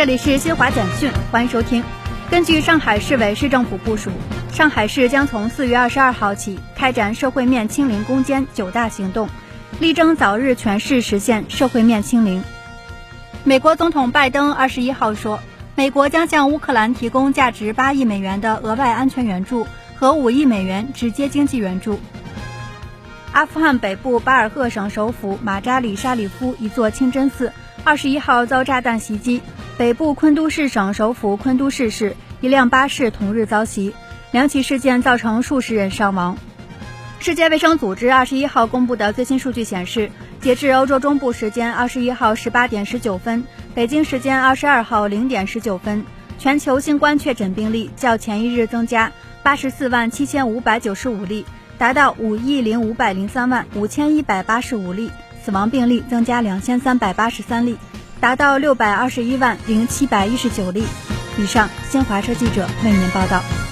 这里是新华简讯，欢迎收听。根据上海市委市政府部署，上海市将从四月二十二号起开展社会面清零攻坚九大行动，力争早日全市实现社会面清零。美国总统拜登二十一号说，美国将向乌克兰提供价值八亿美元的额外安全援助和五亿美元直接经济援助。阿富汗北部巴尔赫省首府马扎里沙里夫一座清真寺二十一号遭炸弹袭击。北部昆都市省首府昆都市市一辆巴士同日遭袭，两起事件造成数十人伤亡。世界卫生组织二十一号公布的最新数据显示，截至欧洲中部时间二十一号十八点十九分，北京时间二十二号零点十九分，全球新冠确诊病例较前一日增加八十四万七千五百九十五例，达到五亿零五百零三万五千一百八十五例，死亡病例增加两千三百八十三例。达到六百二十一万零七百一十九例以上。新华社记者为您报道。